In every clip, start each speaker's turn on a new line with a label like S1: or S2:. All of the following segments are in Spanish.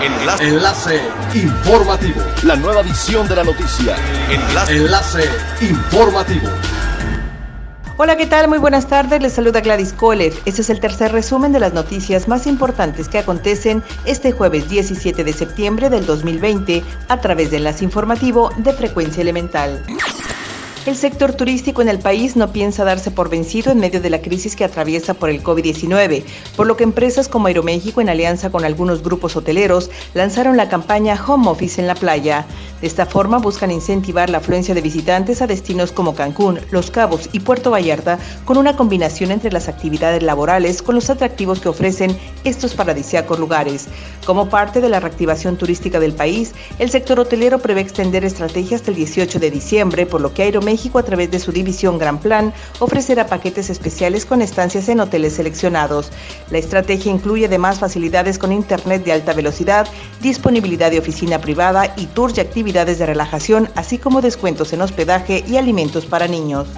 S1: Enlace. Enlace informativo.
S2: La nueva edición de la noticia.
S1: Enlace. Enlace informativo.
S3: Hola, ¿qué tal? Muy buenas tardes. Les saluda Gladys Kolev. Este es el tercer resumen de las noticias más importantes que acontecen este jueves 17 de septiembre del 2020 a través de Enlace Informativo de Frecuencia Elemental. El sector turístico en el país no piensa darse por vencido en medio de la crisis que atraviesa por el COVID-19, por lo que empresas como Aeroméxico, en alianza con algunos grupos hoteleros, lanzaron la campaña Home Office en la playa. De esta forma buscan incentivar la afluencia de visitantes a destinos como Cancún, Los Cabos y Puerto Vallarta con una combinación entre las actividades laborales con los atractivos que ofrecen estos paradisíacos lugares. Como parte de la reactivación turística del país, el sector hotelero prevé extender estrategias hasta el 18 de diciembre, por lo que Aeroméxico México, a través de su división Gran Plan, ofrecerá paquetes especiales con estancias en hoteles seleccionados. La estrategia incluye además facilidades con Internet de alta velocidad, disponibilidad de oficina privada y tours y actividades de relajación, así como descuentos en hospedaje y alimentos para niños.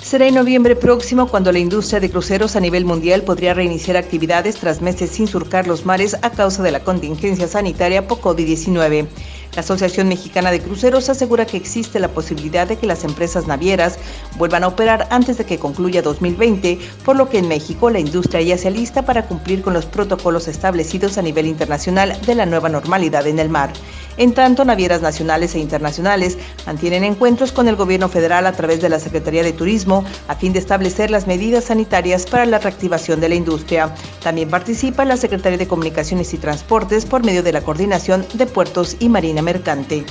S3: Será en noviembre próximo cuando la industria de cruceros a nivel mundial podría reiniciar actividades tras meses sin surcar los mares a causa de la contingencia sanitaria por COVID-19. La Asociación Mexicana de Cruceros asegura que existe la posibilidad de que las empresas navieras vuelvan a operar antes de que concluya 2020, por lo que en México la industria ya se lista para cumplir con los protocolos establecidos a nivel internacional de la nueva normalidad en el mar. En tanto, navieras nacionales e internacionales mantienen encuentros con el gobierno federal a través de la Secretaría de Turismo a fin de establecer las medidas sanitarias para la reactivación de la industria. También participa la Secretaría de Comunicaciones y Transportes por medio de la Coordinación de Puertos y Marina mercante.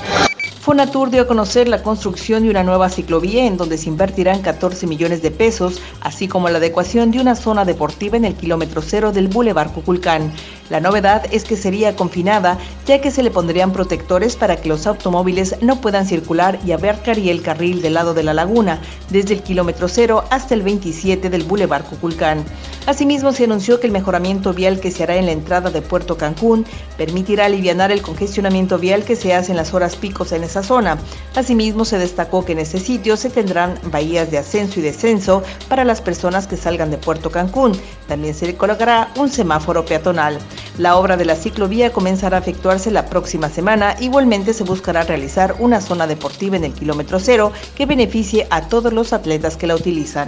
S3: Fonatur dio a conocer la construcción de una nueva ciclovía en donde se invertirán 14 millones de pesos, así como la adecuación de una zona deportiva en el kilómetro cero del Boulevard Cuculcán. La novedad es que sería confinada, ya que se le pondrían protectores para que los automóviles no puedan circular y abarcaría el carril del lado de la laguna, desde el kilómetro cero hasta el 27 del Boulevard Cuculcán. Asimismo, se anunció que el mejoramiento vial que se hará en la entrada de Puerto Cancún permitirá aliviar el congestionamiento vial que se hace en las horas picos en esa zona. Asimismo, se destacó que en ese sitio se tendrán bahías de ascenso y descenso para las personas que salgan de Puerto Cancún. También se colocará un semáforo peatonal. La obra de la ciclovía comenzará a efectuarse la próxima semana. Igualmente se buscará realizar una zona deportiva en el kilómetro cero que beneficie a todos los atletas que la utilizan.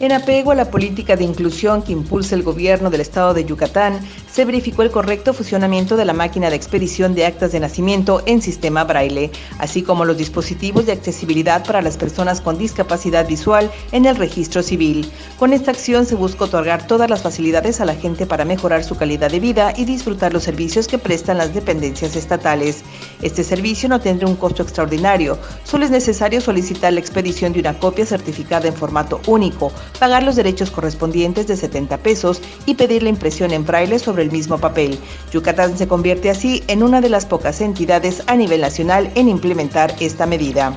S3: En apego a la política de inclusión que impulsa el gobierno del estado de Yucatán, se verificó el correcto funcionamiento de la máquina de expedición de actas de nacimiento en sistema braille, así como los dispositivos de accesibilidad para las personas con discapacidad visual en el registro civil. Con esta acción se busca otorgar todas las facilidades a la gente para mejorar su calidad de vida y disfrutar los servicios que prestan las dependencias estatales. Este servicio no tendrá un costo extraordinario, solo es necesario solicitar la expedición de una copia certificada en formato único, pagar los derechos correspondientes de 70 pesos y pedir la impresión en braille sobre el mismo papel. Yucatán se convierte así en una de las pocas entidades a nivel nacional en implementar esta medida.